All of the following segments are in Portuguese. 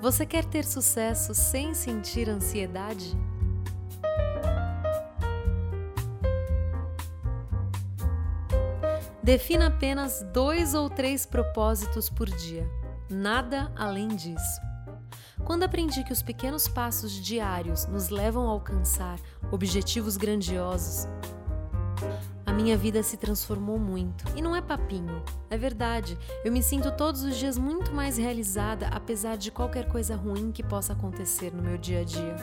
Você quer ter sucesso sem sentir ansiedade? Defina apenas dois ou três propósitos por dia, nada além disso. Quando aprendi que os pequenos passos diários nos levam a alcançar objetivos grandiosos, minha vida se transformou muito. E não é papinho, é verdade. Eu me sinto todos os dias muito mais realizada, apesar de qualquer coisa ruim que possa acontecer no meu dia a dia.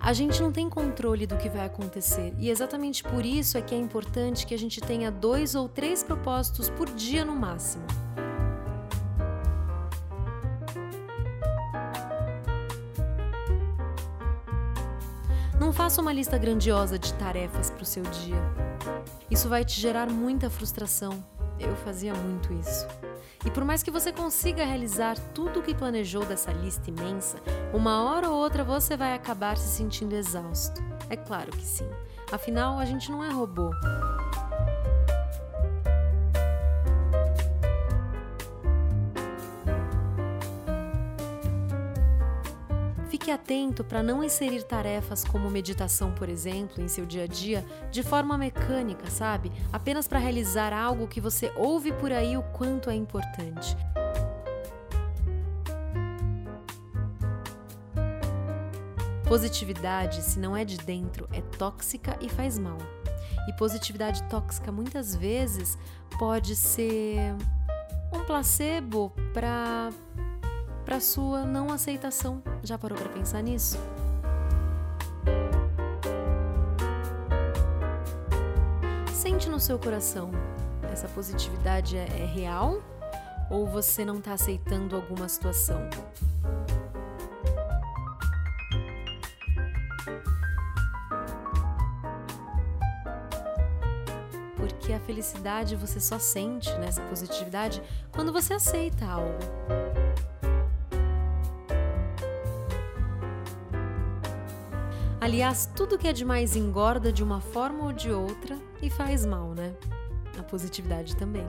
A gente não tem controle do que vai acontecer e exatamente por isso é que é importante que a gente tenha dois ou três propósitos por dia no máximo. Não faça uma lista grandiosa de tarefas para o seu dia. Isso vai te gerar muita frustração. Eu fazia muito isso. E por mais que você consiga realizar tudo o que planejou dessa lista imensa, uma hora ou outra você vai acabar se sentindo exausto. É claro que sim. Afinal, a gente não é robô. Fique atento para não inserir tarefas como meditação, por exemplo, em seu dia a dia de forma mecânica, sabe? Apenas para realizar algo que você ouve por aí o quanto é importante. Positividade, se não é de dentro, é tóxica e faz mal. E positividade tóxica muitas vezes pode ser um placebo para para sua não aceitação. Já parou para pensar nisso? Sente no seu coração, essa positividade é, é real ou você não está aceitando alguma situação? Porque a felicidade você só sente nessa positividade quando você aceita algo. Aliás, tudo que é demais engorda de uma forma ou de outra e faz mal, né? A positividade também.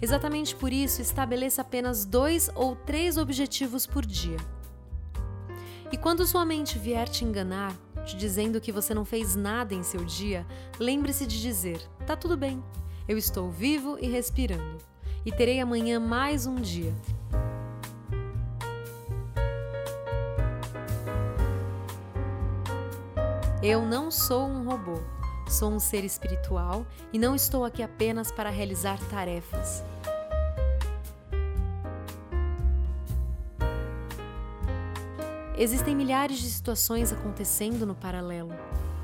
Exatamente por isso, estabeleça apenas dois ou três objetivos por dia. E quando sua mente vier te enganar, te dizendo que você não fez nada em seu dia, lembre-se de dizer: tá tudo bem, eu estou vivo e respirando e terei amanhã mais um dia. Eu não sou um robô, sou um ser espiritual e não estou aqui apenas para realizar tarefas. Existem milhares de situações acontecendo no paralelo.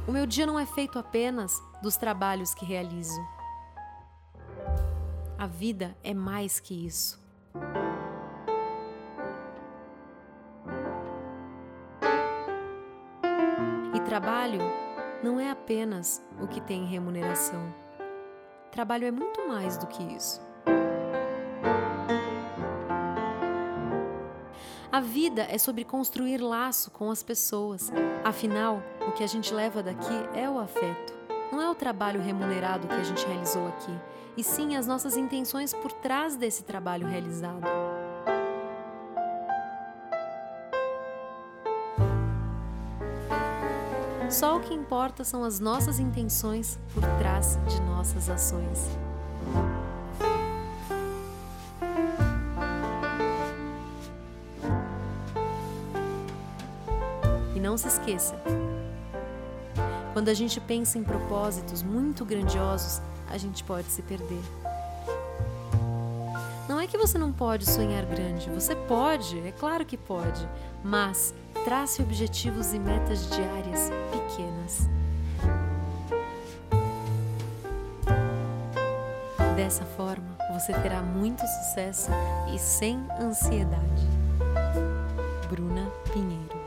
O meu dia não é feito apenas dos trabalhos que realizo. A vida é mais que isso. E trabalho não é apenas o que tem remuneração. Trabalho é muito mais do que isso. A vida é sobre construir laço com as pessoas. Afinal, o que a gente leva daqui é o afeto. Não é o trabalho remunerado que a gente realizou aqui, e sim as nossas intenções por trás desse trabalho realizado. Só o que importa são as nossas intenções por trás de nossas ações. E não se esqueça, quando a gente pensa em propósitos muito grandiosos, a gente pode se perder. Não é que você não pode sonhar grande, você pode, é claro que pode, mas trace objetivos e metas diárias pequenas. Dessa forma, você terá muito sucesso e sem ansiedade. Bruna Pinheiro